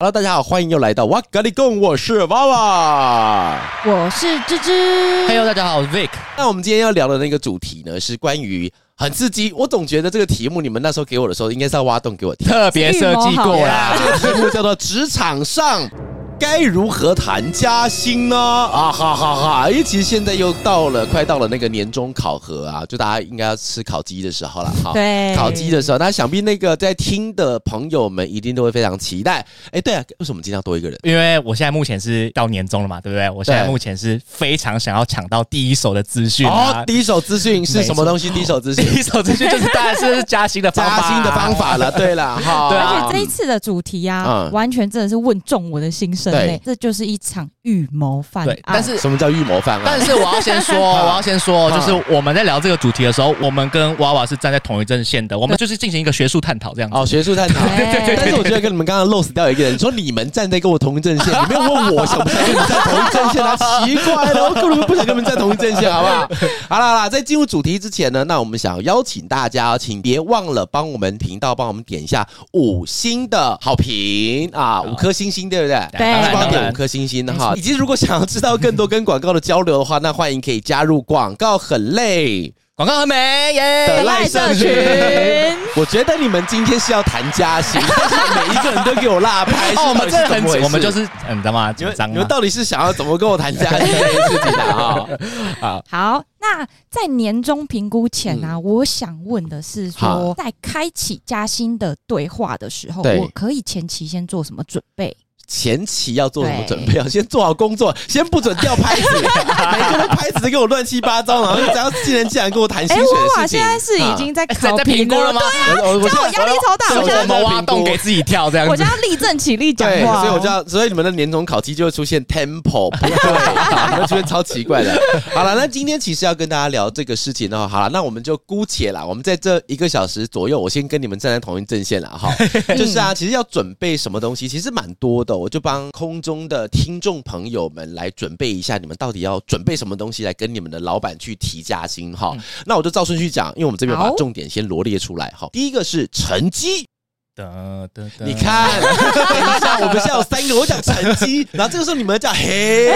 Hello，大家好，欢迎又来到哇嘎哩贡，我是娃娃，我是芝芝。Hello，大家好，我是 Vic。那我们今天要聊的那个主题呢，是关于很刺激。我总觉得这个题目，你们那时候给我的时候，应该是要挖洞给我听，特别设计过啦。这个题目叫做职场上。该如何谈加薪呢？啊哈哈哈！因为其实现在又到了快到了那个年终考核啊，就大家应该要吃烤鸡的时候了哈。对，烤鸡的时候，那想必那个在听的朋友们一定都会非常期待。哎，对啊，为什么今天要多一个人？因为我现在目前是到年终了嘛，对不对？我现在目前是非常想要抢到第一手的资讯啊。哦，第一手资讯是什么东西？第一手资讯，第一手资讯就是当然是加薪的方法，加薪的方法了。对了，哈，对，而且这一次的主题啊，完全真的是问中我的心声嘞，这就是。一场预谋犯案，但是什么叫预谋犯案？但是我要先说，我要先说，就是我们在聊这个主题的时候，我们跟娃娃是站在同一阵线的，我们就是进行一个学术探讨这样子。哦，学术探讨。对对对。但是我觉得跟你们刚刚 lost 掉一个人，说你们站在跟我同一阵线，你没有问我想不想跟你们站同一阵线啊？奇怪了，我根本不想跟你们站同一阵线，好不好？好了好了，在进入主题之前呢，那我们想邀请大家，请别忘了帮我们频道帮我们点一下五星的好评啊，五颗星星，对不对？对，帮我点五颗星星的哈。以及如果想要知道更多跟广告的交流的话，那欢迎可以加入广告很累、广告很美耶的赖社群。我觉得你们今天是要谈加薪，但是每一个人都给我落拍，哦，我们这很，我们就是嗯，你知道吗？你们你们到底是想要怎么跟我谈加薪这件事情的啊？好，好，那在年终评估前呢，我想问的是说，在开启加薪的对话的时候，我可以前期先做什么准备？前期要做什么准备啊？先做好工作，先不准掉拍子，每个人拍子都给我乱七八糟，然后只要既然既然跟我谈薪水的事情，欸、现在是已经在考评估了吗？对啊，我我压力超大，我现在挖洞给自己跳这样，我就要立正起立讲话，所以我就要，所以你们的年终考绩就会出现 tempo 不对，会出现超奇怪的。好了，那今天其实要跟大家聊这个事情的话，好了，那我们就姑且啦，我们在这一个小时左右，我先跟你们站在同一阵线了哈。就是啊，其实要准备什么东西，其实蛮多的。我就帮空中的听众朋友们来准备一下，你们到底要准备什么东西来跟你们的老板去提加薪哈？嗯、那我就照顺序讲，因为我们这边把重点先罗列出来哈。第一个是成绩。你看，等一下，我们现在有三个，我讲成绩，然后这个时候你们讲嘿，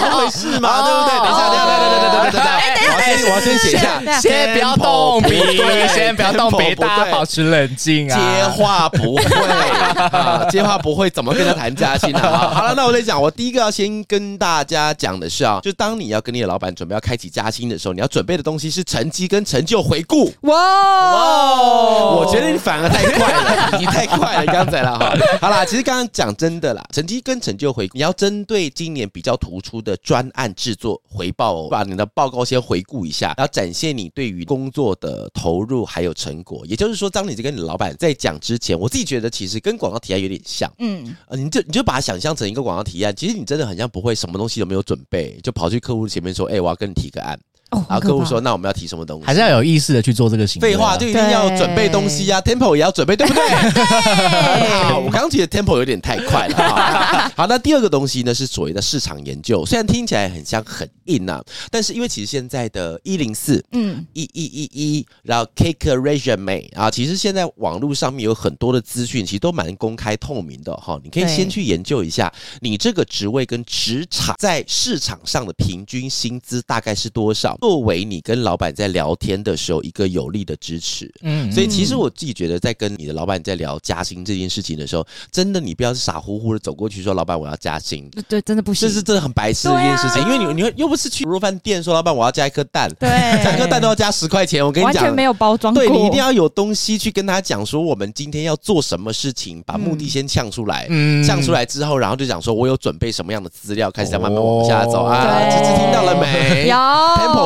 怎么回事嘛？对不对？等一下，等一下，等一下，等一下，等一下，哎，等一下，我先，我要先写一下，先不要动笔，先不要动笔，大家保持冷静啊。接话不会，接话不会，怎么跟他谈加薪呢？好了，那我再讲，我第一个要先跟大家讲的是啊，就当你要跟你的老板准备要开启加薪的时候，你要准备的东西是成绩跟成就回顾。哇哇，我觉得你反而太快了。你太快了，刚才了哈。好啦，其实刚刚讲真的啦，成绩跟成就回，你要针对今年比较突出的专案制作回报，把你的报告先回顾一下，然后展现你对于工作的投入还有成果。也就是说，当你在跟你老板在讲之前，我自己觉得其实跟广告提案有点像，嗯，呃，你就你就把它想象成一个广告提案，其实你真的很像不会什么东西都没有准备，就跑去客户前面说，哎，我要跟你提个案。然后客户说：“那我们要提什么东西？还是要有意识的去做这个行为。”废话，就一定要准备东西啊，tempo 也要准备，对不对？好，我刚刚觉得 tempo 有点太快了。好，那第二个东西呢，是所谓的市场研究，虽然听起来很像很硬呐，但是因为其实现在的一零四，嗯，一一一一，然后 Cake Resume 啊，其实现在网络上面有很多的资讯，其实都蛮公开透明的哈。你可以先去研究一下，你这个职位跟职场在市场上的平均薪资大概是多少。作为你跟老板在聊天的时候一个有力的支持，嗯，所以其实我自己觉得，在跟你的老板在聊加薪这件事情的时候，真的你不要是傻乎乎的走过去说老板我要加薪，对，真的不行，这是真的很白痴的一件事情，因为你你又不是去卤肉饭店说老板我要加一颗蛋，对，加一颗蛋都要加十块钱，我跟你讲，完全没有包装，对，你一定要有东西去跟他讲说我们今天要做什么事情，把目的先呛出来，嗯，呛出来之后，然后就讲说我有准备什么样的资料，开始在慢慢往下走。啊，这次听到了没？有。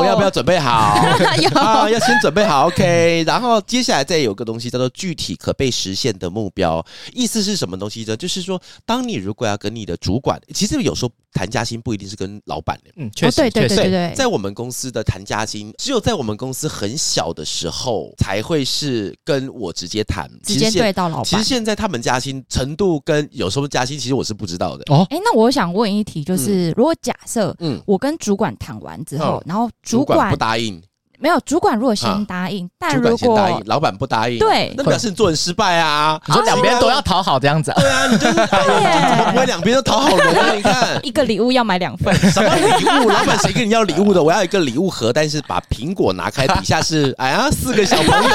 要不要准备好？有啊，要先准备好，OK。然后接下来再有个东西叫做具体可被实现的目标，意思是什么东西呢？就是说，当你如果要跟你的主管，其实有时候谈加薪不一定是跟老板的，嗯，确实，哦、对对对对，对，在我们公司的谈加薪，只有在我们公司很小的时候才会是跟我直接谈，直接对到老板。其实现在他们加薪程度跟有时候加薪，其实我是不知道的。哦，哎，那我想问一题，就是、嗯、如果假设，嗯，我跟主管谈完之后，嗯、然后主管，主管不答应。没有，主管如果先答应，但如果老板不答应，对，那表示你做人失败啊！你说两边都要讨好这样子，对啊，你就 是怎么不会两边都讨好人啊？你看，一个礼物要买两份，什么礼物？老板谁跟你要礼物的？我要一个礼物盒，但是把苹果拿开，底下是 哎呀四个小朋友。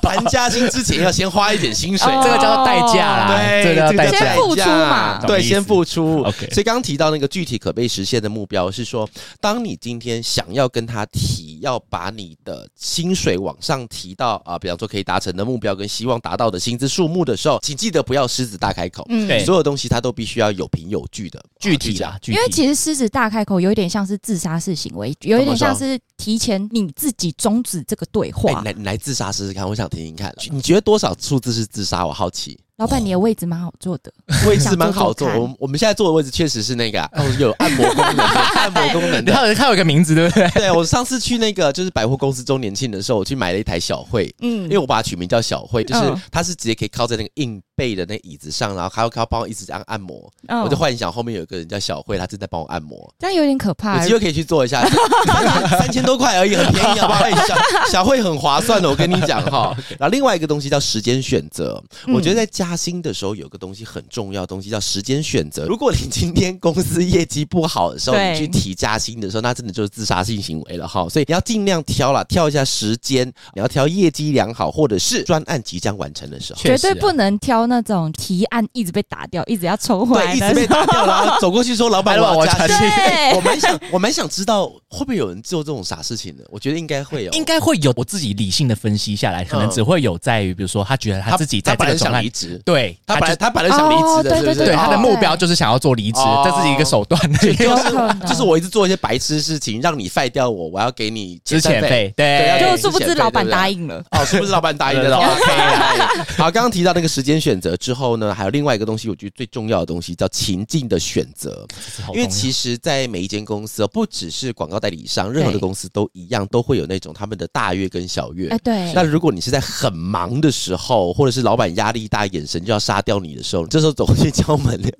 谈加薪之前要先花一点薪水，这个叫做代价啦，对，这个叫代价，先付出嘛，对，先付出。OK，所以刚刚提到那个具体可被实现的目标是说，当你今天想要跟他提，要把你的薪水往上提到啊，比方说可以达成的目标跟希望达到的薪资数目的时候，请记得不要狮子大开口。嗯，对，所有东西它都必须要有凭有据的，具体啊。因为其实狮子大开口有一点像是自杀式行为，有一点像是提前你自己终止这个对话。来，你来自杀试试看，我想听听看，你觉得多少数字是自杀？我好奇。老板，你的位置蛮好坐的，位置蛮好坐。我我们现在坐的位置确实是那个、啊，有 按摩功能，按摩功能。它有它有一个名字，对不对？对，我上次去那个就是百货公司周年庆的时候，我去买了一台小慧，嗯，因为我把它取名叫小慧，就是它是直接可以靠在那个硬背的那椅子上，然后还要靠帮我一直这样按摩。我就幻想后面有一个人叫小慧，她正在帮我按摩，这样有点可怕。有机会可以去做一下，三千多块而已，很便宜，好不好？小小慧很划算的，我跟你讲哈。然后另外一个东西叫时间选择，我觉得在加薪的时候有。有个东西很重要，东西叫时间选择。如果你今天公司业绩不好的时候，你去提加薪的时候，那真的就是自杀性行为了哈。所以你要尽量挑啦，挑一下时间，你要挑业绩良好或者是专案即将完成的时候，绝对不能挑那种提案一直被打掉，一直要抽回来，对，一直被打掉，然后走过去说：“老板，我要加薪。”我蛮想，我蛮想知道会不会有人做这种傻事情的。我觉得应该会有，应该会有。我自己理性的分析下来，可能只会有在于，比如说他觉得他自己在这个专案离职，对他本来他本来想离职的，对对？对，他的目标就是想要做离职，这是一个手段。就是就是我一直做一些白痴事情，让你废掉我，我要给你之前费。对，就殊不知老板答应了。哦，殊不知老板答应了？OK。好，刚刚提到那个时间选择之后呢，还有另外一个东西，我觉得最重要的东西叫情境的选择。因为其实，在每一间公司，不只是广告代理商，任何的公司都一样，都会有那种他们的大月跟小月。哎，对。那如果你是在很忙的时候，或者是老板压力大，眼神就要杀掉你的时候，这时候走过去敲门，跟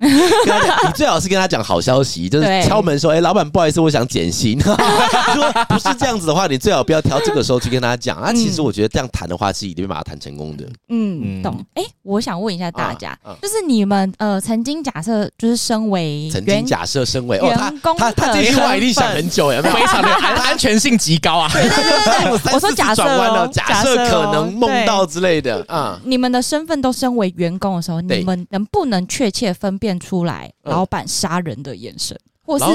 他讲，你最好是跟他讲好消息，就是敲门说：“哎，老板，不好意思，我想减薪。”如果不是这样子的话，你最好不要挑这个时候去跟他讲。啊，其实我觉得这样谈的话，是一定会把它谈成功的。嗯，懂。哎，我想问一下大家，就是你们呃，曾经假设就是身为曾经假设身为员工，他他这句话一定想很久，有没有？非常的安 安全性极高啊。对对对 我说假设哦，假设可能梦到之类的啊。你们的身份都身为员工的时候，你们能不能确切分辨出来老板杀人的眼神，或是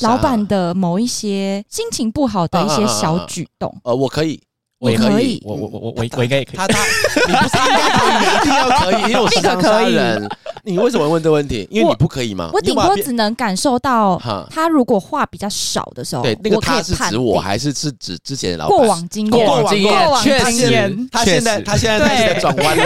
老板的某一些心情不好的一些小举动？呃，我可以。我可以，我我我我我我应该也可以。他他，你不是应该可以，你 一定要可以，因为我是杀人。你为什么问这个问题？因为你不可以吗？我顶多只能感受到，他如果话比较少的时候，对，那个他是指我还是是指之前的老板？过往经验，过往经验，确实，他现在他现在在转弯了。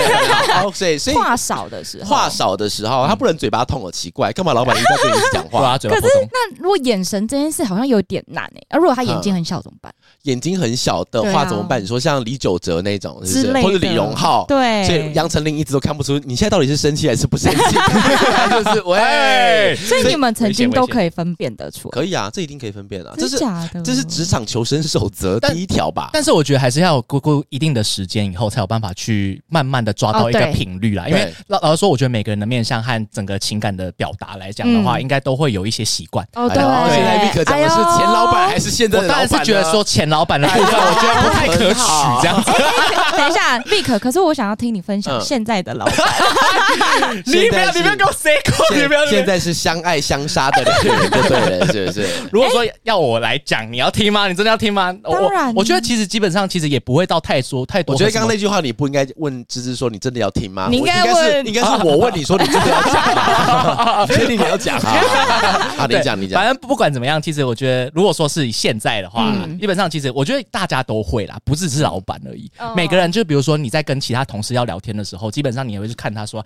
所以所以话少的时候，话少的时候，他不能嘴巴痛了，奇怪，干嘛老板一直在跟你讲话？可是那如果眼神这件事好像有点难诶，而如果他眼睛很小怎么办？眼睛很小的话怎么办？你说像李玖哲那种，是不是？或者李荣浩，对，所以杨丞琳一直都看不出你现在到底是生气还是不生气，就是喂。所以你们曾经都可以分辨得出，可以啊，这一定可以分辨啊，这是假的，这是职场求生守则第一条吧。但是我觉得还是要过过一定的时间以后，才有办法去慢慢的抓到一个频率啦。因为老老实说，我觉得每个人的面相和整个情感的表达来讲的话，应该都会有一些习惯。哦，对。现在立刻讲的是前老板还是现在的老板？当然是觉得说前老板的部分，我觉得不太可取，这样子。等一下，Vic，可是我想要听你分享现在的老板。你不要，你不要给我 say 你不要。现在是相爱相杀的两个人，就 对了，是不是？如果说要我来讲，你要听吗？你真的要听吗？当然。我觉得其实基本上其实也不会到太说太多。我觉得刚刚那句话你不应该问芝芝说你真的要听吗？你应该问，应该是我问你说你真的要讲吗，确定你要讲啊？好，你讲，你讲。反正不管怎么样，其实我觉得，如果说是以现在的话，基本上其实我觉得大家都会啦，不只是老板而已。每个人就比如说你在跟其他同事要聊天的时候，基本上你也会去看他说，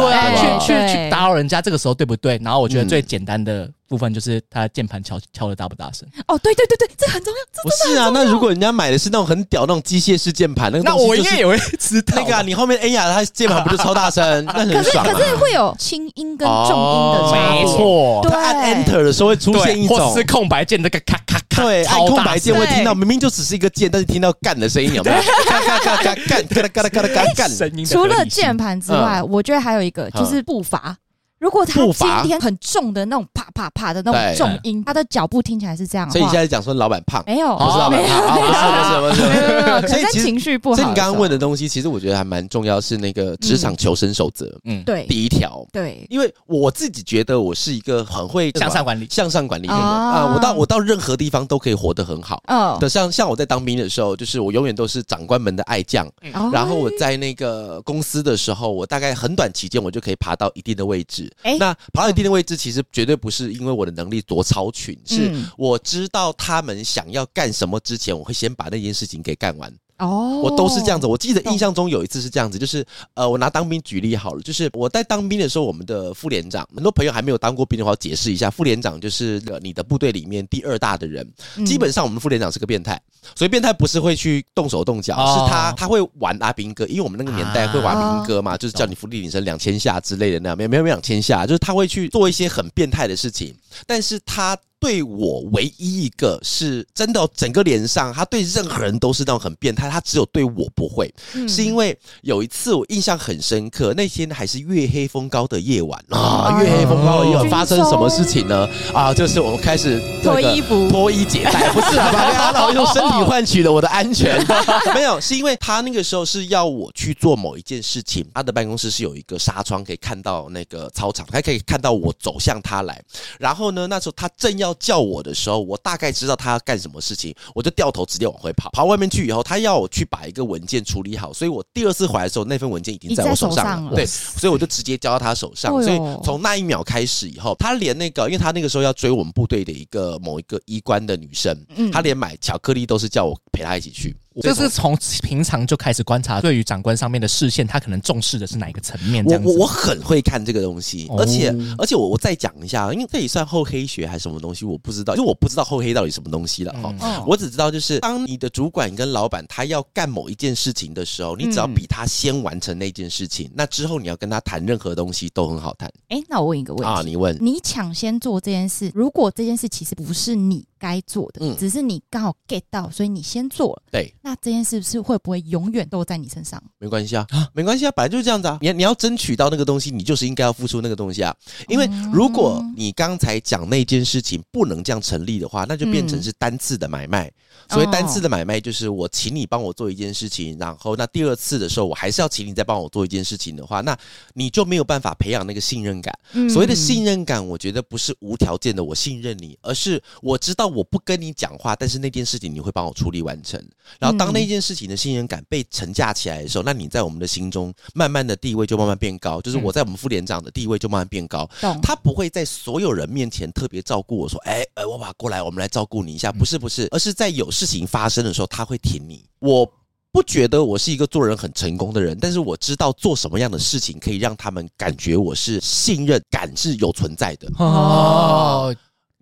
对，去去去打扰人家，这个时候对不对？然后我觉得最简单的。部分就是他键盘敲敲的大不大声哦，对对对对，这很重要。不是啊，那如果人家买的是那种很屌那种机械式键盘，那个那我应该也会知道。那个啊，你后面哎呀，他键盘不就超大声，那很爽。可是可是会有轻音跟重音的差别。没错，他按 Enter 的时候会出现一种，或是空白键那个咔咔咔，对，按空白键会听到明明就只是一个键，但是听到干的声音有没有？咔咔咔咔干，嘎啦嘎啦嘎啦嘎干声音。除了键盘之外，我觉得还有一个就是步伐。如果他今天很重的那种啪啪啪的那种重音，他的脚步听起来是这样。所以你现在讲说老板胖，没有，不是老板胖，不是不是不是，没有。所以情绪不好。所以你刚刚问的东西，其实我觉得还蛮重要，是那个职场求生守则。嗯，对，第一条，对，因为我自己觉得我是一个很会向上管理、向上管理的人啊。我到我到任何地方都可以活得很好。嗯，的像像我在当兵的时候，就是我永远都是长官们的爱将。然后我在那个公司的时候，我大概很短期间我就可以爬到一定的位置。哎，那爬到。一定的位置其实绝对不是因为我的能力多超群，是我知道他们想要干什么之前，我会先把那件事情给干完。哦，我都是这样子。我记得印象中有一次是这样子，就是呃，我拿当兵举例好了，就是我在当兵的时候，我们的副连长，很多朋友还没有当过兵的话，我解释一下，副连长就是你的部队里面第二大的人。基本上我们副连长是个变态，所以变态不是会去动手动脚，是他他会玩阿兵哥，因为我们那个年代会玩阿兵哥嘛，就是叫你伏地挺身两千下之类的那样，没有没有两千下，就是他会去做一些很变态的事情，但是他。对我唯一一个是真的，整个脸上，他对任何人都是那种很变态，他只有对我不会，嗯、是因为有一次我印象很深刻，那天还是月黑风高的夜晚啊，月黑风高的夜晚发生什么事情呢？啊，就是我们开始脱衣服、脱衣解带，不是？然后用身体换取了我的安全，没有，是因为他那个时候是要我去做某一件事情，他的办公室是有一个纱窗可以看到那个操场，还可以看到我走向他来，然后呢，那时候他正要。叫我的时候，我大概知道他要干什么事情，我就掉头直接往回跑。跑外面去以后，他要我去把一个文件处理好，所以我第二次回来的时候，那份文件已经在我手上了。上了对，所以我就直接交到他手上。所以从那一秒开始以后，他连那个，因为他那个时候要追我们部队的一个某一个医官的女生，他连买巧克力都是叫我陪他一起去。这是从平常就开始观察，对于长官上面的视线，他可能重视的是哪一个层面？我我我很会看这个东西，而且而且我我再讲一下，因为这也算厚黑学还是什么东西，我不知道，因为我不知道厚黑到底什么东西了哈。我只知道就是，当你的主管跟老板他要干某一件事情的时候，你只要比他先完成那件事情，那之后你要跟他谈任何东西都很好谈。哎，那我问一个问题啊，你问，你抢先做这件事，如果这件事其实不是你该做的，嗯，只是你刚好 get 到，所以你先做了，对，那这件事是。会不会永远都在你身上？没关系啊，没关系啊，本来就是这样子啊。你你要争取到那个东西，你就是应该要付出那个东西啊。因为如果你刚才讲那件事情不能这样成立的话，那就变成是单次的买卖。所以单次的买卖就是我请你帮我做一件事情，然后那第二次的时候我还是要请你再帮我做一件事情的话，那你就没有办法培养那个信任感。所谓的信任感，我觉得不是无条件的我信任你，而是我知道我不跟你讲话，但是那件事情你会帮我处理完成。然后当那件事情的信任感被承架起来的时候，那你在我们的心中慢慢的地位就慢慢变高，就是我在我们副连长的地位就慢慢变高。他不会在所有人面前特别照顾我说，哎，呃，我把过来，我们来照顾你一下，不是不是，而是在有事情发生的时候，他会挺你。我不觉得我是一个做人很成功的人，但是我知道做什么样的事情可以让他们感觉我是信任感是有存在的。哦，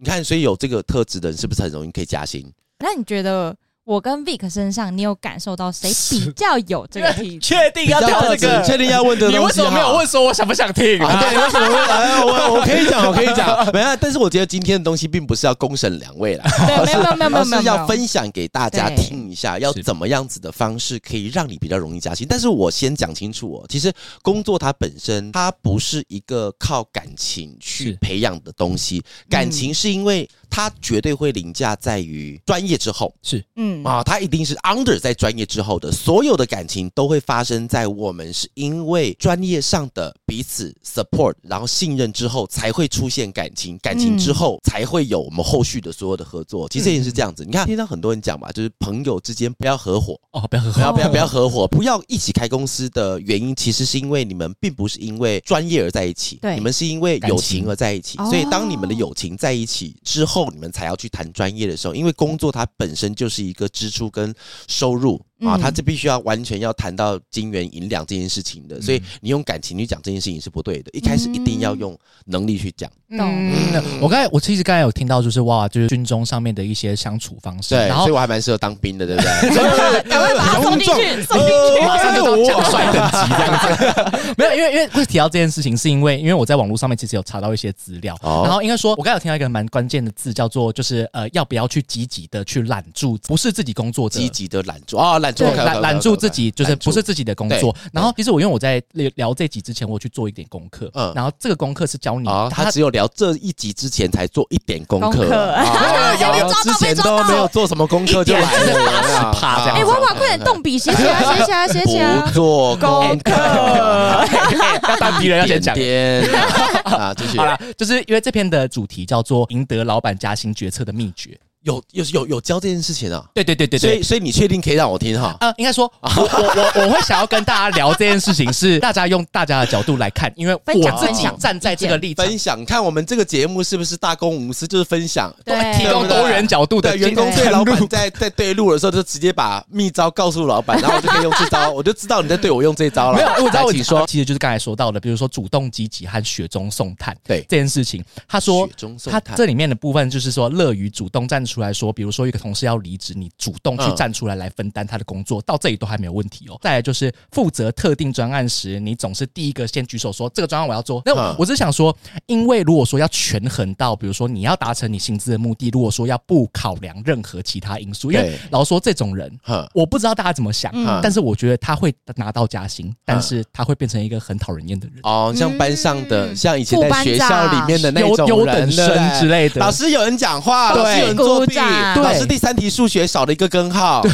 你看，所以有这个特质的人是不是很容易可以加薪？那你觉得？我跟 Vic 身上，你有感受到谁比较有这个 体质？确定要聊这个？确定要问的东西？你为什么没有问说我想不想听？啊，对，为什么？哎，我我可以讲，我可以讲。没有，但是我觉得今天的东西并不是要公审两位啦，对，没有没有没有没有，是要分享给大家听一下，要怎么样子的方式可以让你比较容易加薪。但是我先讲清楚哦，其实工作它本身它不是一个靠感情去培养的东西，感情是因为。它绝对会凌驾在于专业之后，是，嗯。啊，它一定是 under 在专业之后的，所有的感情都会发生在我们是因为专业上的彼此 support，然后信任之后才会出现感情，感情之后才会有我们后续的所有的合作。其实也是这样子，你看，听到很多人讲嘛，就是朋友之间不要合伙。哦，不要合伙，不要不要不要合伙，不要一起开公司的原因，其实是因为你们并不是因为专业而在一起，对，你们是因为友情而在一起，所以当你们的友情在一起之后，你们才要去谈专业的时候，因为工作它本身就是一个支出跟收入。啊，他这必须要完全要谈到金元银两这件事情的，所以你用感情去讲这件事情是不对的。一开始一定要用能力去讲。嗯，我刚才我其实刚才有听到，就是哇，就是军中上面的一些相处方式。对，然后所以我还蛮适合当兵的，对不对？赶快把他送进去，送进去，马上 就到将帅等级这样子。没有，因为因为会提到这件事情，是因为因为我在网络上面其实有查到一些资料，然后应该说，我刚才有听到一个蛮关键的字，叫做就是呃，要不要去积极的去揽住，不是自己工作，积极的揽住啊，揽住，揽揽住。自己就是不是自己的工作，然后其实我因为我在聊这集之前，我去做一点功课，嗯，然后这个功课是教你啊，他只有聊这一集之前才做一点功课，有之前都没有做什么功课就来了，趴这样。哎，娃娃快点动笔写起来，写起来，写起来，不做功课，要当敌人要先讲。啊，继续。好了，就是因为这篇的主题叫做赢得老板加薪决策的秘诀。有有有有教这件事情啊？对对对对，所以所以你确定可以让我听哈？啊，应该说，我我我我会想要跟大家聊这件事情，是大家用大家的角度来看，因为我自己站在这个立场。分享，看我们这个节目是不是大公无私，就是分享，对，提供多元角度的员工对老板在在对路的时候，就直接把秘招告诉老板，然后我就可以用这招，我就知道你在对我用这招了。没有，我知道你说，其实就是刚才说到的，比如说主动积极和雪中送炭，对这件事情，他说他这里面的部分就是说乐于主动站出来说，比如说。一个同事要离职，你主动去站出来来分担他的工作，嗯、到这里都还没有问题哦。再来就是负责特定专案时，你总是第一个先举手说这个专案我要做。那我只想说，因为如果说要权衡到，比如说你要达成你薪资的目的，如果说要不考量任何其他因素，因为老实说这种人，我不知道大家怎么想，嗯、但是我觉得他会拿到加薪，但是他会变成一个很讨人厌的人。哦，像班上的，嗯、像以前在学校里面的那种优等生之类的。老师有人讲话，对。老师有人作弊，对。是第三题数学少了一个根号，对，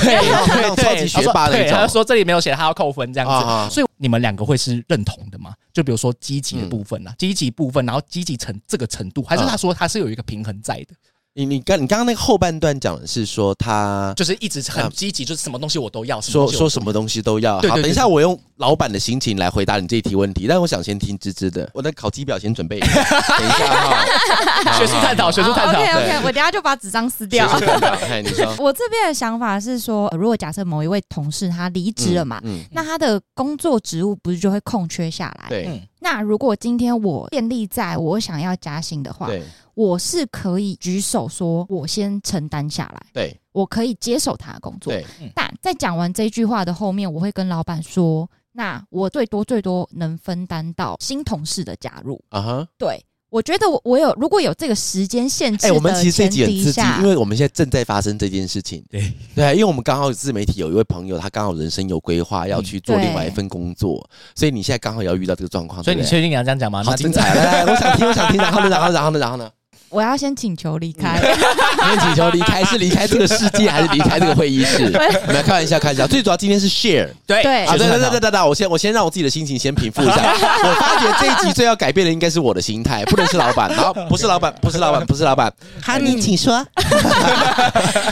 那种超级学霸那种。他说这里没有写，他要扣分这样子。所以你们两个会是认同的吗？就比如说积极的部分啊，积极部分，然后积极成这个程度，还是他说他是有一个平衡在的？你你刚你刚刚那个后半段讲的是说他就是一直很积极，就是什么东西我都要，说说什么东西都要。好，等一下我用老板的心情来回答你这一题问题，但我想先听芝芝的，我的考绩表先准备一下。等一下哈，学术探讨，学术探讨。OK OK，我等下就把纸张撕掉。你说，我这边的想法是说，如果假设某一位同事他离职了嘛，那他的工作职务不是就会空缺下来？对。那如果今天我建立在我想要加薪的话，我是可以举手说，我先承担下来。对，我可以接手他的工作。对，但在讲完这句话的后面，我会跟老板说，那我最多最多能分担到新同事的加入。啊哈、uh，huh、对。我觉得我我有如果有这个时间限制，哎，我们其实这集很刺激，因为我们现在正在发生这件事情。对 对，因为我们刚好自媒体有一位朋友，他刚好人生有规划，要去做另外一份工作，所以你现在刚好也要遇到这个状况。所以你确定你要这样讲吗？好精彩！来来，我想听，我想听。然后呢？然后 然后呢？然后呢？我要先请求离开，先请求离开是离开这个世界还是离开这个会议室？我们来开玩笑，开玩笑。最主要今天是 share，对对啊，对对对对对，我先我先让我自己的心情先平复一下。我发觉这一集最要改变的应该是我的心态，不能是老板。好，不是老板，不是老板，不是老板。哈尼，请说。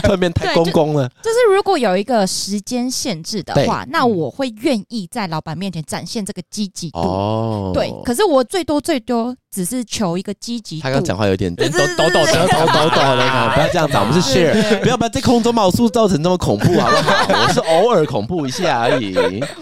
后面太公公了。就是如果有一个时间限制的话，那我会愿意在老板面前展现这个积极度。哦，对。可是我最多最多只是求一个积极。他刚讲话有点。抖抖抖舌头抖抖的，不要这样子，我们是 share，不要把这空中把我塑造成这么恐怖，好不好？我是偶尔恐怖一下而已。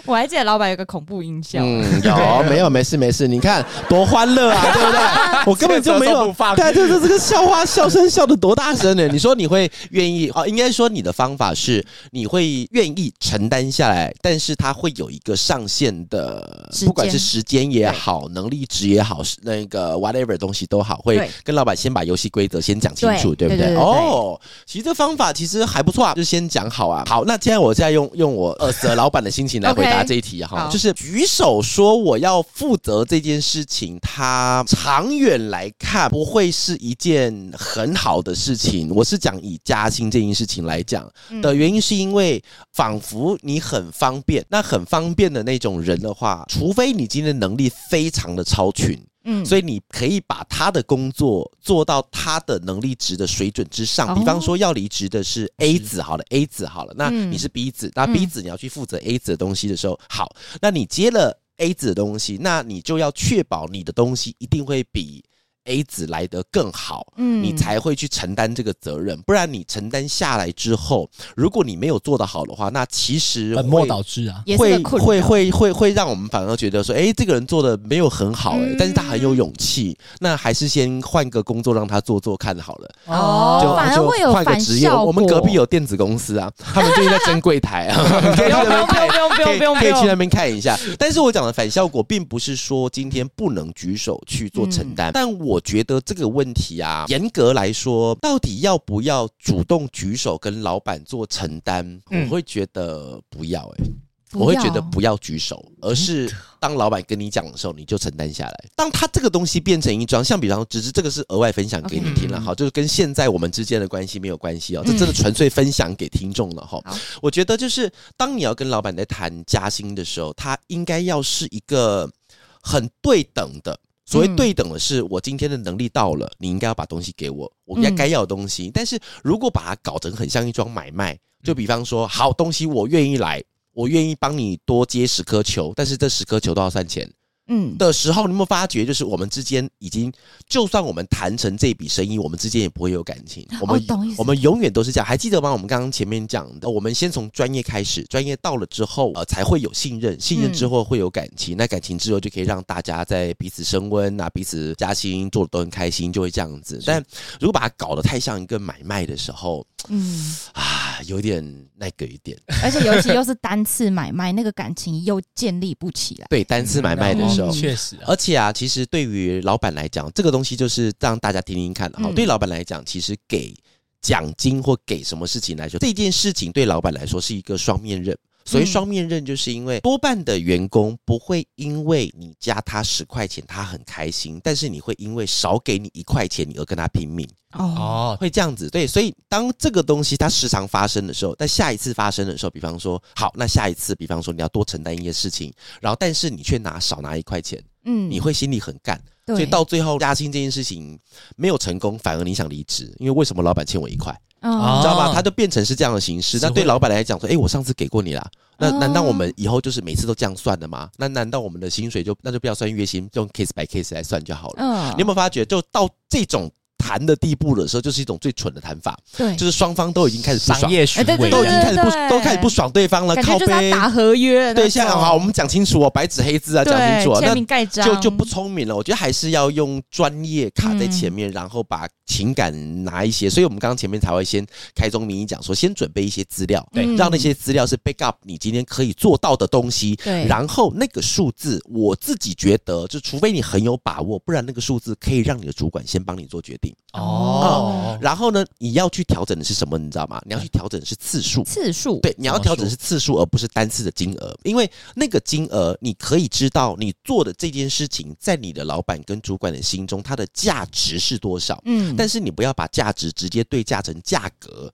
我还记得老板有个恐怖音效，嗯，有没有？没事没事，你看多欢乐啊，对不对？我根本就没有，对对对，这个笑话笑声笑的多大声呢？你说你会愿意哦？应该说你的方法是你会愿意承担下来，但是它会有一个上限的，不管是时间也好，能力值也好，是那个个 whatever 东西都好，会跟老板先把游戏规则先讲清楚，对，对不对？哦，其实这方法其实还不错啊，就先讲好啊。好，那现在我再用用我二十 老板的心情来回答这一题哈就是举手说我要负责这件事情，它长远来看不会是一件很好的事情。我是讲以加薪这件事情来讲的原因，是因为仿佛你很方便，那很方便的那种人的话，除非你今天的能力非常的超群。嗯，所以你可以把他的工作做到他的能力值的水准之上。比方说，要离职的是 A 子，好了，A 子好了，那你是 B 子，那 B 子你要去负责 A 子的东西的时候，好，那你接了 A 子的东西，那你就要确保你的东西一定会比。A 子来得更好，嗯，你才会去承担这个责任，不然你承担下来之后，如果你没有做得好的话，那其实本末倒置啊，会会会会会让我们反而觉得说，哎，这个人做的没有很好，哎，但是他很有勇气，那还是先换个工作让他做做看好了。哦，就反而会有换个职业。我们隔壁有电子公司啊，他们最近在争柜台啊，可以去那边看，不用不用不用，可以去那边看一下。但是我讲的反效果，并不是说今天不能举手去做承担，但我。我觉得这个问题啊，严格来说，到底要不要主动举手跟老板做承担？我会觉得不要哎、欸，我会觉得不要举手，而是当老板跟你讲的时候，你就承担下来。当他这个东西变成一桩，像比方说，只是这个是额外分享给你听了，哈，就是跟现在我们之间的关系没有关系哦，这真的纯粹分享给听众了哈。我觉得就是当你要跟老板在谈加薪的时候，他应该要是一个很对等的。所谓对等的是，我今天的能力到了，你应该要把东西给我，我应该该要的东西。但是如果把它搞成很像一桩买卖，就比方说，好东西我愿意来，我愿意帮你多接十颗球，但是这十颗球都要算钱。嗯，的时候，你有没有发觉，就是我们之间已经，就算我们谈成这笔生意，我们之间也不会有感情。我们我们永远都是这样，还记得吗？我们刚刚前面讲的，我们先从专业开始，专业到了之后，呃，才会有信任，信任之后会有感情，那感情之后就可以让大家在彼此升温啊，彼此加薪，做的都很开心，就会这样子。但如果把它搞得太像一个买卖的时候，嗯啊，有点那个一点，而且尤其又是单次买卖，那个感情又建立不起来。对，单次买卖的时候。确实，而且啊，其实对于老板来讲，这个东西就是让大家听听看哈。对老板来讲，其实给奖金或给什么事情来说，这件事情对老板来说是一个双面刃。所以双面刃，就是因为多半的员工不会因为你加他十块钱，他很开心，但是你会因为少给你一块钱，你而跟他拼命。哦，会这样子。对，所以当这个东西它时常发生的时候，在下一次发生的时候，比方说，好，那下一次，比方说你要多承担一些事情，然后但是你却拿少拿一块钱，嗯，你会心里很干。所以到最后加薪这件事情没有成功，反而你想离职，因为为什么老板欠我一块？你知道吗？他就变成是这样的形式。那对老板来讲说，哎，我上次给过你啦，那难道我们以后就是每次都这样算的吗？那难道我们的薪水就那就不要算月薪，就用 case by case 来算就好了？你有没有发觉，就到这种谈的地步的时候，就是一种最蠢的谈法。对，就是双方都已经开始不爽，都已经开始不都开始不爽对方了。靠背打合约，对，现在好，我们讲清楚哦，白纸黑字啊，讲清楚啊，那就就不聪明了。我觉得还是要用专业卡在前面，然后把。情感拿一些，所以我们刚刚前面才会先开宗明义讲说，先准备一些资料，对，让那些资料是 back up 你今天可以做到的东西，对，然后那个数字，我自己觉得，就除非你很有把握，不然那个数字可以让你的主管先帮你做决定哦、嗯。然后呢，你要去调整的是什么？你知道吗？你要去调整的是次数，次数，对，你要调整是次数，而不是单次的金额，因为那个金额你可以知道你做的这件事情，在你的老板跟主管的心中，它的价值是多少，嗯。但是你不要把价值直接对价成价格。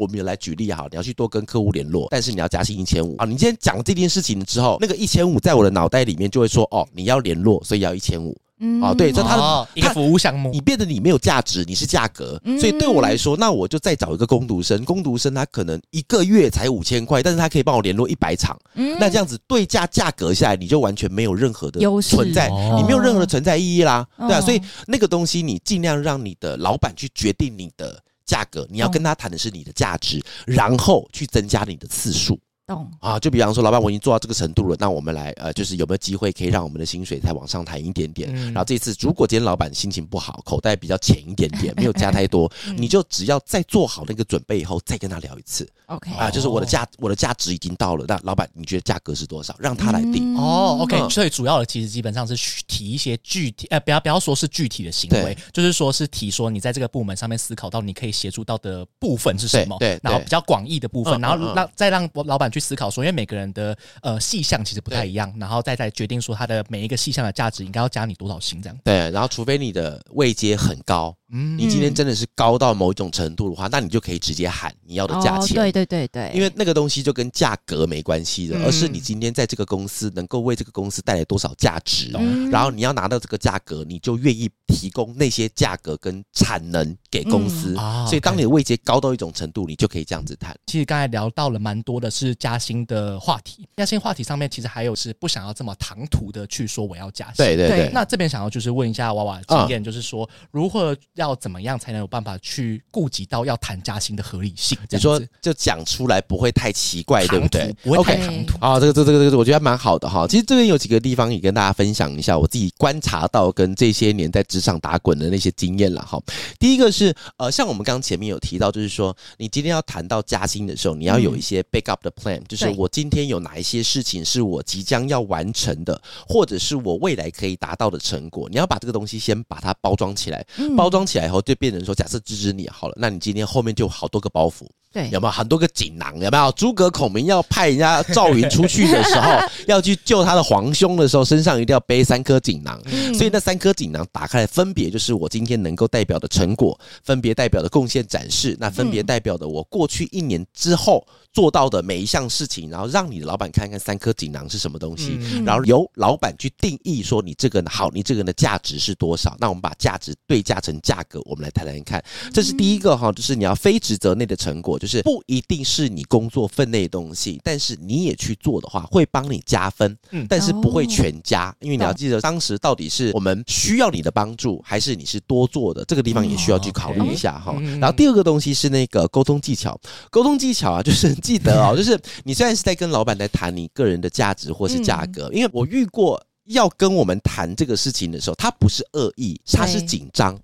我们也来举例哈，你要去多跟客户联络，但是你要加薪一千五啊。你今天讲这件事情之后，那个一千五在我的脑袋里面就会说，哦，你要联络，所以要一千五。嗯，哦，对，这他的、哦、一个服务项目，你变得你没有价值，你是价格，所以对我来说，那我就再找一个工读生，工读生他可能一个月才五千块，但是他可以帮我联络一百场，嗯，那这样子对价价格下来，你就完全没有任何的存在，你没有任何的存在意义啦，对啊，所以那个东西你尽量让你的老板去决定你的价格，你要跟他谈的是你的价值，然后去增加你的次数。懂啊，就比方说，老板，我已经做到这个程度了，那我们来呃，就是有没有机会可以让我们的薪水再往上抬一点点？嗯、然后这次如果今天老板心情不好，口袋比较浅一点点，没有加太多，嗯、你就只要再做好那个准备以后，再跟他聊一次。OK 啊，就是我的价我的价值已经到了，那老板你觉得价格是多少？让他来定。嗯、哦，OK，、嗯、所以主要的其实基本上是提一些具体，呃，不要不要说是具体的行为，就是说是提说你在这个部门上面思考到你可以协助到的部分是什么？对，对然后比较广义的部分，嗯、然后让、嗯、再让老板去思考说，因为每个人的呃细项其实不太一样，然后再再决定说他的每一个细项的价值应该要加你多少薪这样。对，然后除非你的位阶很高，嗯，你今天真的是高到某一种程度的话，那你就可以直接喊你要的价钱。哦、对对对对，因为那个东西就跟价格没关系的，嗯、而是你今天在这个公司能够为这个公司带来多少价值，嗯、然后你要拿到这个价格，你就愿意提供那些价格跟产能给公司。嗯哦、所以当你的位阶高到一种程度，你就可以这样子谈。其实刚才聊到了蛮多的是加薪的话题，加薪话题上面其实还有是不想要这么唐突的去说我要加薪。对对对。那这边想要就是问一下娃娃的经验，就是说如何要怎么样才能有办法去顾及到要谈加薪的合理性？你说就讲出来不会太奇怪，对不对？不会太唐突啊。这个这个这个这个我觉得还蛮好的哈。其实这边有几个地方也跟大家分享一下我自己观察到跟这些年在职场打滚的那些经验了哈。第一个是呃，像我们刚前面有提到，就是说你今天要谈到加薪的时候，你要有一些 backup 的 plan，就是我今天有哪一些事情是我即将要完成的，或者是我未来可以达到的成果，你要把这个东西先把它包装起来。包装起来以后，就变成说，假设支持你好了，那你今天后面就好多个包袱。对，有没有很多个锦囊？有没有诸葛孔明要派人家赵云出去的时候，要去救他的皇兄的时候，身上一定要背三颗锦囊。嗯、所以那三颗锦囊打开来，分别就是我今天能够代表的成果，分别代表的贡献展示，那分别代表的我过去一年之后做到的每一项事情，然后让你的老板看看三颗锦囊是什么东西，嗯、然后由老板去定义说你这个好，你这个人的价值是多少？那我们把价值对价成价格，我们来谈谈看。这是第一个哈，就是你要非职责内的成果。就是不一定是你工作分内的东西，但是你也去做的话，会帮你加分，嗯，但是不会全加，因为你要记得当时到底是我们需要你的帮助，还是你是多做的，这个地方也需要去考虑一下哈。然后第二个东西是那个沟通技巧，沟通技巧啊，就是记得哦，就是你虽然是在跟老板在谈你个人的价值或是价格，因为我遇过要跟我们谈这个事情的时候，他不是恶意，他是紧张。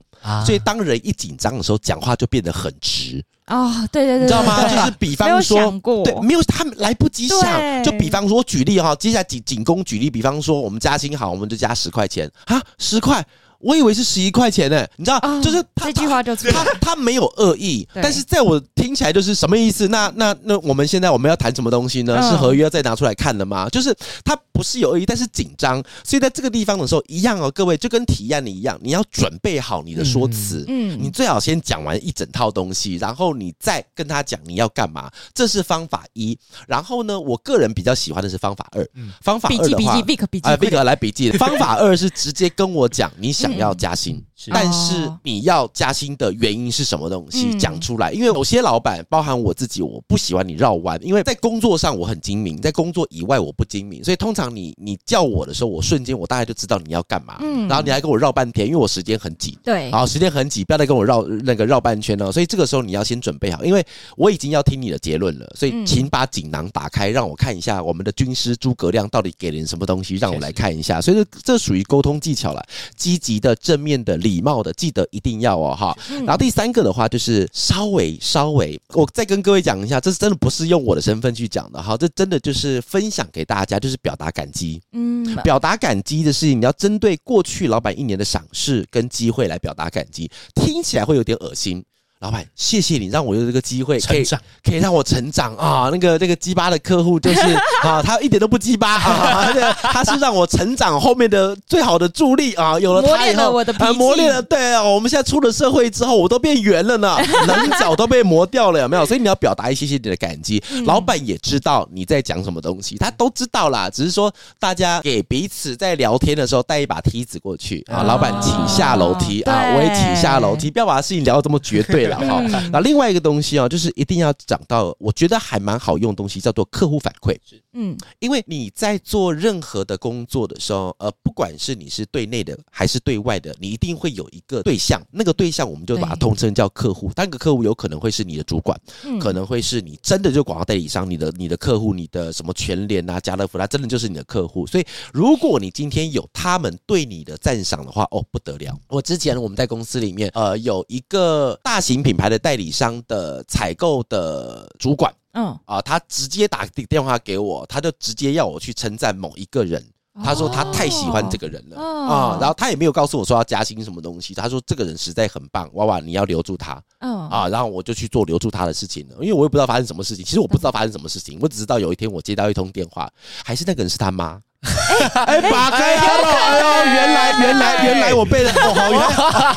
所以当人一紧张的时候，讲话就变得很直啊！对对对，你知道吗？就是比方说，对，没有他们来不及想。就比方说，我举例哈，接下来仅仅供举例，比方说，我们加薪好，我们就加十块钱啊，十块。我以为是十一块钱呢，你知道，哦、就是他这句话就他他，没有恶意，但是在我听起来就是什么意思？那那那我们现在我们要谈什么东西呢？嗯、是合约要再拿出来看的吗？就是他不是有恶意，但是紧张，所以在这个地方的时候一样哦，各位就跟提案你一样，你要准备好你的说辞，嗯，你最好先讲完一整套东西，然后你再跟他讲你要干嘛，这是方法一。然后呢，我个人比较喜欢的是方法二，嗯，方法二的话，笔记笔记笔记，哎，Vic 来笔记。方法二是直接跟我讲你想。要加薪，但是你要加薪的原因是什么东西？讲出来。因为有些老板，包含我自己，我不喜欢你绕弯。因为在工作上我很精明，在工作以外我不精明，所以通常你你叫我的时候，我瞬间我大概就知道你要干嘛。嗯，然后你还跟我绕半天，因为我时间很紧。对，好，时间很紧，不要再跟我绕那个绕半圈了。所以这个时候你要先准备好，因为我已经要听你的结论了。所以请把锦囊打开，让我看一下我们的军师诸葛亮到底给人什么东西，让我来看一下。所以这这属于沟通技巧了，积极的、正面的。礼貌的，记得一定要哦，哈。然后第三个的话，就是稍微稍微，我再跟各位讲一下，这是真的不是用我的身份去讲的，哈，这真的就是分享给大家，就是表达感激。嗯，表达感激的事情，你要针对过去老板一年的赏识跟机会来表达感激，听起来会有点恶心。老板，谢谢你让我有这个机会，可以可以让我成长啊！那个那个鸡巴的客户就是 啊，他一点都不鸡巴啊，他是让我成长后面的最好的助力啊！有了他以后，磨练了我的脾气，磨练了。对啊，我们现在出了社会之后，我都变圆了呢，棱角都被磨掉了，有没有？所以你要表达一些些你的感激。嗯、老板也知道你在讲什么东西，他都知道啦。只是说大家给彼此在聊天的时候带一把梯子过去啊，老板请下楼梯啊，我也请下楼梯，不要把事情聊得这么绝对。了哈。那另外一个东西啊，就是一定要讲到，我觉得还蛮好用的东西，叫做客户反馈。嗯，因为你在做任何的工作的时候，呃，不管是你是对内的还是对外的，你一定会有一个对象，那个对象我们就把它通称叫客户。单个客户有可能会是你的主管，可能会是你真的就广告代理商，你的你的客户，你的什么全联啊、家乐福，它真的就是你的客户。所以，如果你今天有他们对你的赞赏的话，哦，不得了！我之前我们在公司里面，呃，有一个大型品牌的代理商的采购的主管，嗯啊，他直接打电话给我，他就直接要我去称赞某一个人。他说他太喜欢这个人了啊，然后他也没有告诉我说要加薪什么东西。他说这个人实在很棒，娃娃你要留住他。嗯啊，然后我就去做留住他的事情了，因为我也不知道发生什么事情。其实我不知道发生什么事情，我只知道有一天我接到一通电话，还是那个人是他妈。哎，打开他了！哎呦，原来原来原来我背的好好，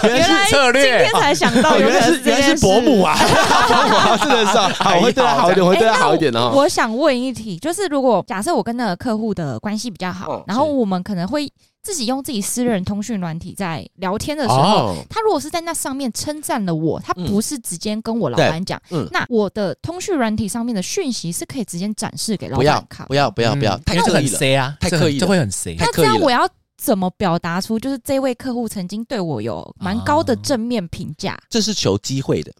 原来原来是策略，今天才想到，原来是原来是伯母啊！伯母啊，真的是好，我会对他好一点，我会对他好一点哦。我想问一题，就是如果假设我跟那个客户的关系比较好，然后我们可能会。自己用自己私人通讯软体在聊天的时候，哦、他如果是在那上面称赞了我，他不是直接跟我老板讲，嗯、那我的通讯软体上面的讯息是可以直接展示给老板看。不要不要不要，太刻意了啊！太刻意，就会很 C。那这样我要怎么表达出，就是这位客户曾经对我有蛮高的正面评价？这是求机会的。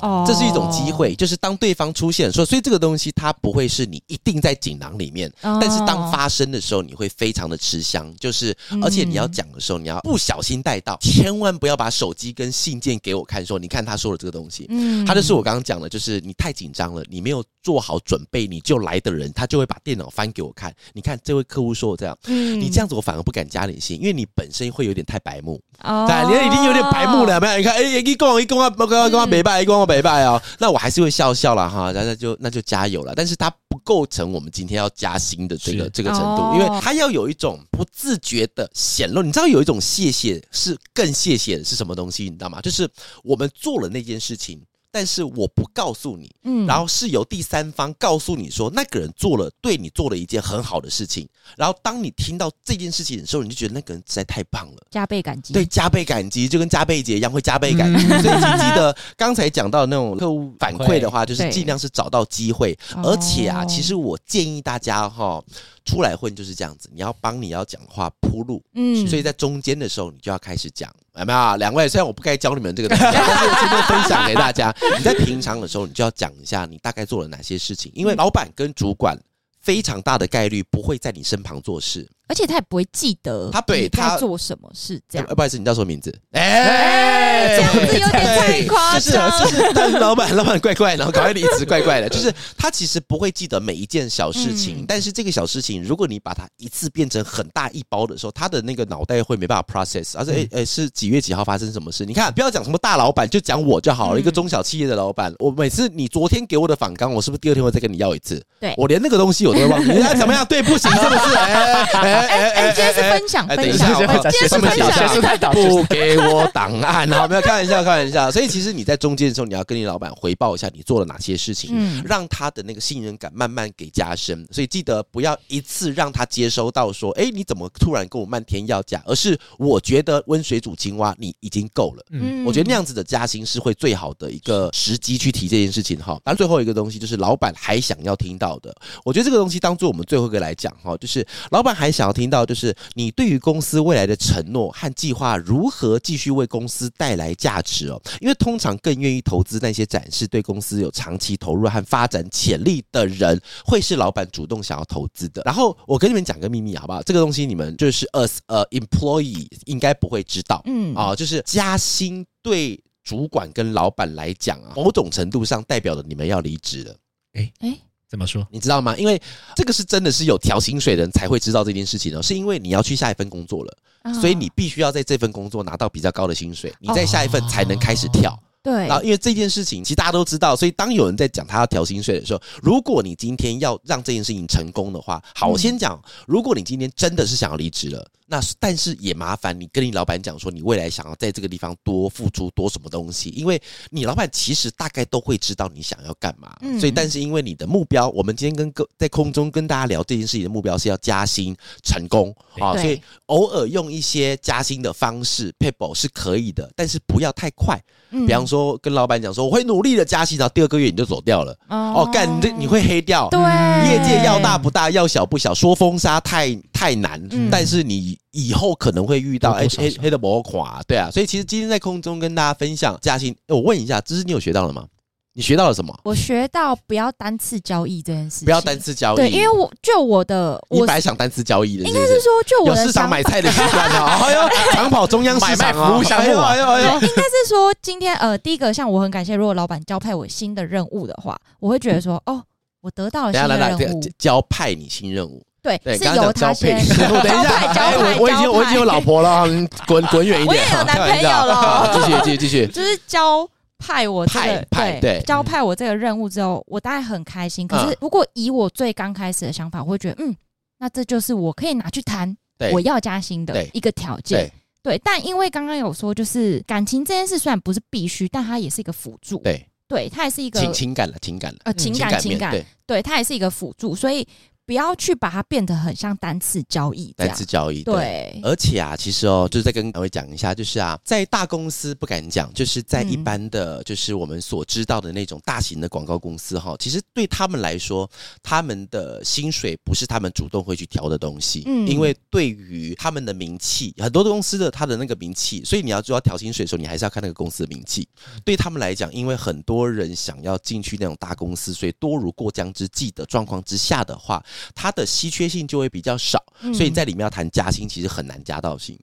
哦，这是一种机会，就是当对方出现的时候，所以这个东西它不会是你一定在锦囊里面，但是当发生的时候，你会非常的吃香。就是而且你要讲的时候，你要不小心带到，千万不要把手机跟信件给我看，说你看他说的这个东西，嗯，他就是我刚刚讲的，就是你太紧张了，你没有做好准备你就来的人，他就会把电脑翻给我看。你看这位客户说我这样，嗯，你这样子我反而不敢加你信，因为你本身会有点太白目，哦，对，你已经有点白目了，没有？你看，哎，一共一共啊，刚刚刚刚没拜，一讲我没拜啊，那我还是会笑笑了哈，那那就那就加油了。但是它不构成我们今天要加薪的这个这个程度，因为它要有一种不自觉的显露。你知道有一种谢谢是更谢谢的是什么东西？你知道吗？就是我们做了那件事情。但是我不告诉你，嗯，然后是由第三方告诉你说那个人做了对你做了一件很好的事情，然后当你听到这件事情的时候，你就觉得那个人实在太棒了，加倍感激，对，加倍感激，就跟加倍姐一样会加倍感激。嗯、所以请记得刚才讲到的那种客户反馈的话，就是尽量是找到机会，而且啊，其实我建议大家哈。出来混就是这样子，你要帮你要讲话铺路，嗯，所以在中间的时候，你就要开始讲，有没有？两位，虽然我不该教你们这个东西，但是我今天分享给大家。你在平常的时候，你就要讲一下你大概做了哪些事情，因为老板跟主管非常大的概率不会在你身旁做事。而且他也不会记得他对他做什么事，这样。不好意思，你叫什么名字？哎，这样子有点太夸张。就是就是，但是老板老板怪怪，然后赶快离职，怪怪的。就是他其实不会记得每一件小事情，但是这个小事情，如果你把它一次变成很大一包的时候，他的那个脑袋会没办法 process。而且哎哎，是几月几号发生什么事？你看，不要讲什么大老板，就讲我就好了。一个中小企业的老板，我每次你昨天给我的访纲，我是不是第二天会再跟你要一次？对，我连那个东西我都会忘记。怎么样？对，不行，是不是？哎哎。哎哎，今天是分享，分享，今天是分享，不给我档案，好，没有开玩笑，开玩笑。所以其实你在中间的时候，你要跟你老板回报一下你做了哪些事情，让他的那个信任感慢慢给加深。所以记得不要一次让他接收到说，哎，你怎么突然跟我漫天要价？而是我觉得温水煮青蛙，你已经够了。嗯，我觉得那样子的加薪是会最好的一个时机去提这件事情哈。然后最后一个东西就是老板还想要听到的，我觉得这个东西当做我们最后一个来讲哈，就是老板还想要听到。就是你对于公司未来的承诺和计划，如何继续为公司带来价值哦？因为通常更愿意投资那些展示对公司有长期投入和发展潜力的人，会是老板主动想要投资的。然后我跟你们讲个秘密好不好？这个东西你们就是 as a employee 应该不会知道，嗯啊，就是加薪对主管跟老板来讲啊，某种程度上代表了你们要离职了。哎哎。怎么说？你知道吗？因为这个是真的是有调薪水的人才会知道这件事情哦。是因为你要去下一份工作了，所以你必须要在这份工作拿到比较高的薪水，你在下一份才能开始跳。对。然后，因为这件事情其实大家都知道，所以当有人在讲他要调薪水的时候，如果你今天要让这件事情成功的话，好，我先讲，如果你今天真的是想要离职了。那但是也麻烦你跟你老板讲说，你未来想要在这个地方多付出多什么东西，因为你老板其实大概都会知道你想要干嘛。所以，但是因为你的目标，我们今天跟各在空中跟大家聊这件事情的目标是要加薪成功啊，所以偶尔用一些加薪的方式 people 是可以的，但是不要太快。比方说跟老板讲说我会努力的加薪，然后第二个月你就走掉了哦，干你这你会黑掉。对，业界要大不大，要小不小，说封杀太太难，但是你。以后可能会遇到哎黑黑的魔垮，对啊，所以其实今天在空中跟大家分享加薪，我问一下，芝芝你有学到了吗？你学到了什么？我学到不要单次交易这件事，不要单次交易，对，因为我就我的，我本来想单次交易的，应该是说就我的市场买菜的习惯啊，哎呦，长跑中央市场服务项目，哎呦哎呦，应该是说今天呃，第一个像我很感谢，如果老板交派我新的任务的话，我会觉得说哦，我得到了新的任务，交派你新任务。对，是由他先。等一下，我我已经我已经有老婆了，滚滚远一点。我也有男朋友了。继续继续继续。就是交派我这个派对交派我这个任务之后，我当然很开心。可是如果以我最刚开始的想法，我会觉得嗯，那这就是我可以拿去谈我要加薪的一个条件。对，但因为刚刚有说，就是感情这件事虽然不是必须，但它也是一个辅助。对，对，它也是一个情情感了，情感了，呃，情感情感。对，它也是一个辅助，所以。不要去把它变得很像单次交易，单次交易对，对。而且啊，其实哦，就是再跟两位讲一下，就是啊，在大公司不敢讲，就是在一般的，就是我们所知道的那种大型的广告公司哈，其实对他们来说，他们的薪水不是他们主动会去调的东西，嗯，因为对于他们的名气，很多的公司的他的那个名气，所以你要知道调薪水的时候，你还是要看那个公司的名气。对他们来讲，因为很多人想要进去那种大公司，所以多如过江之鲫的状况之下的话。它的稀缺性就会比较少，所以你在里面要谈加薪，其实很难加到薪。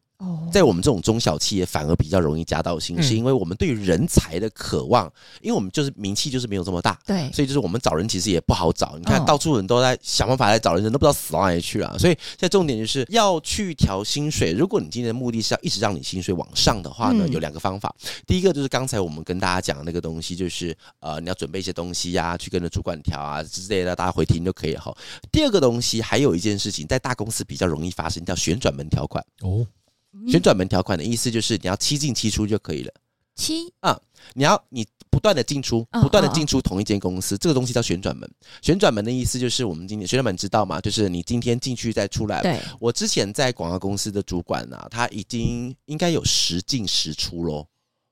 在我们这种中小企业，反而比较容易加到薪，是因为我们对于人才的渴望，因为我们就是名气就是没有这么大，对，所以就是我们找人其实也不好找。你看到处人都在想办法来找人，人都不知道死到哪里去了。所以现在重点就是要去调薪水。如果你今天的目的是要一直让你薪水往上的话呢，有两个方法。第一个就是刚才我们跟大家讲的那个东西，就是呃，你要准备一些东西呀，去跟着主管调啊之类的，大家回听就可以了哈。第二个东西还有一件事情，在大公司比较容易发生，叫旋转门条款哦。旋转门条款的意思就是你要七进七出就可以了。七啊，你要你不断的进出，不断的进出同一间公司，这个东西叫旋转门。旋转门的意思就是我们今天旋转门知道吗？就是你今天进去再出来。对，我之前在广告公司的主管啊，他已经应该有十进十出咯。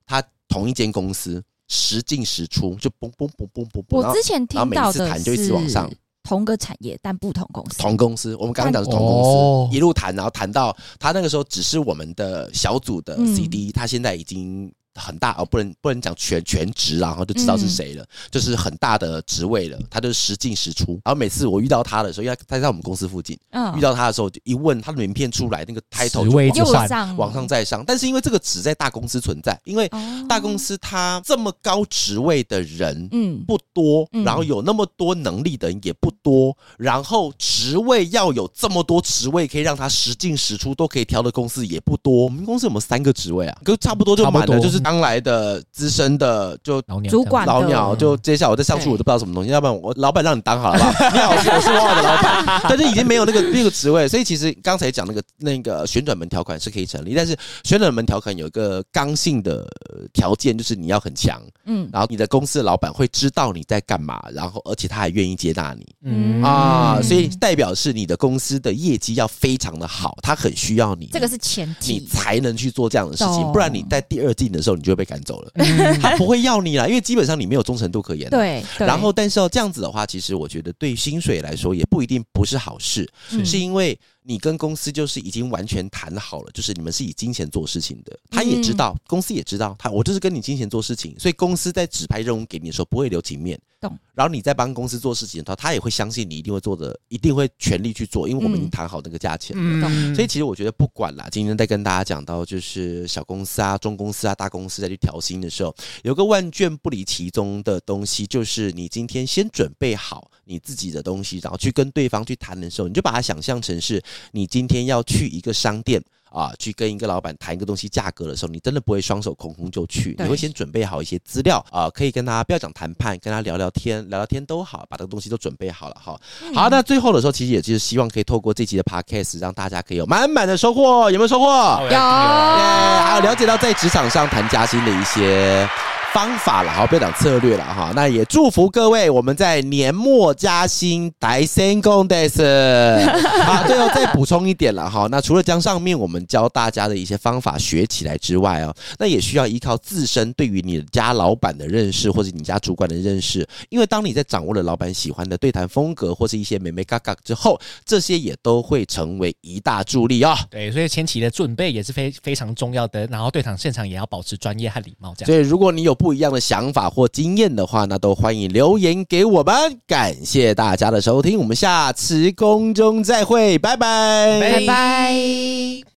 他同一间公司十进十出，就嘣嘣嘣嘣嘣嘣。我之前听到的谈就一直往上。同个产业但不同公司，同公司，我们刚刚讲的是同公司，哦、一路谈，然后谈到他那个时候只是我们的小组的 CD，、嗯、他现在已经。很大哦，不能不能讲全全职，然后就知道是谁了，嗯、就是很大的职位了。他就是时进时出，然后每次我遇到他的时候，因为他在我们公司附近，嗯、遇到他的时候就一问他的名片出来，那个 title 就往上，上往上再上。但是因为这个只在大公司存在，因为大公司他这么高职位的人嗯不多，嗯、然后有那么多能力的人也不多，然后职位要有这么多职位可以让他时进时出都可以调的公司也不多。我们公司有没有三个职位啊？可差不多就满了，就是。刚来的资深的就主管老鸟，就接下来我再上去我都不知道什么东西，要不然我老板让你当好了吧？你好，我是我的老板，但是已经没有那个那个职位，所以其实刚才讲那个那个旋转门条款是可以成立，但是旋转门条款有一个刚性的条件，就是你要很强，嗯，然后你的公司的老板会知道你在干嘛，然后而且他还愿意接纳你，嗯。啊，所以代表是你的公司的业绩要非常的好，他很需要你，这个是前提，你才能去做这样的事情，不然你在第二季的时候。你就会被赶走了，他不会要你了，因为基本上你没有忠诚度可言。对，然后但是哦这样子的话，其实我觉得对薪水来说也不一定不是好事，是因为。你跟公司就是已经完全谈好了，就是你们是以金钱做事情的，他也知道，公司也知道，他我就是跟你金钱做事情，所以公司在指派任务给你的时候不会留情面，懂。然后你在帮公司做事情的时候，他也会相信你一定会做的，一定会全力去做，因为我们已经谈好那个价钱了。嗯，所以其实我觉得不管啦，今天在跟大家讲到就是小公司啊、中公司啊、大公司再去调薪的时候，有个万卷不离其宗的东西，就是你今天先准备好你自己的东西，然后去跟对方去谈的时候，你就把它想象成是你今天要去一个商店。啊，去跟一个老板谈一个东西价格的时候，你真的不会双手空空就去，你会先准备好一些资料啊，可以跟他不要讲谈判，跟他聊聊天，聊聊天都好，把这个东西都准备好了哈。好，那最后的时候，其实也就是希望可以透过这期的 podcast，让大家可以有满满的收获，有没有收获？有，还有了解到在职场上谈加薪的一些。方法了，好，不要讲策略了哈。那也祝福各位，我们在年末加薪，大成功的是。好，最后再补充一点了哈。那除了将上面我们教大家的一些方法学起来之外哦，那也需要依靠自身对于你家老板的认识，或者你家主管的认识。因为当你在掌握了老板喜欢的对谈风格，或是一些美眉嘎嘎之后，这些也都会成为一大助力哦。对，所以前期的准备也是非非常重要的。然后对谈现场也要保持专业和礼貌，这样。所以如果你有不一样的想法或经验的话，那都欢迎留言给我们。感谢大家的收听，我们下次空中再会，拜拜，拜拜。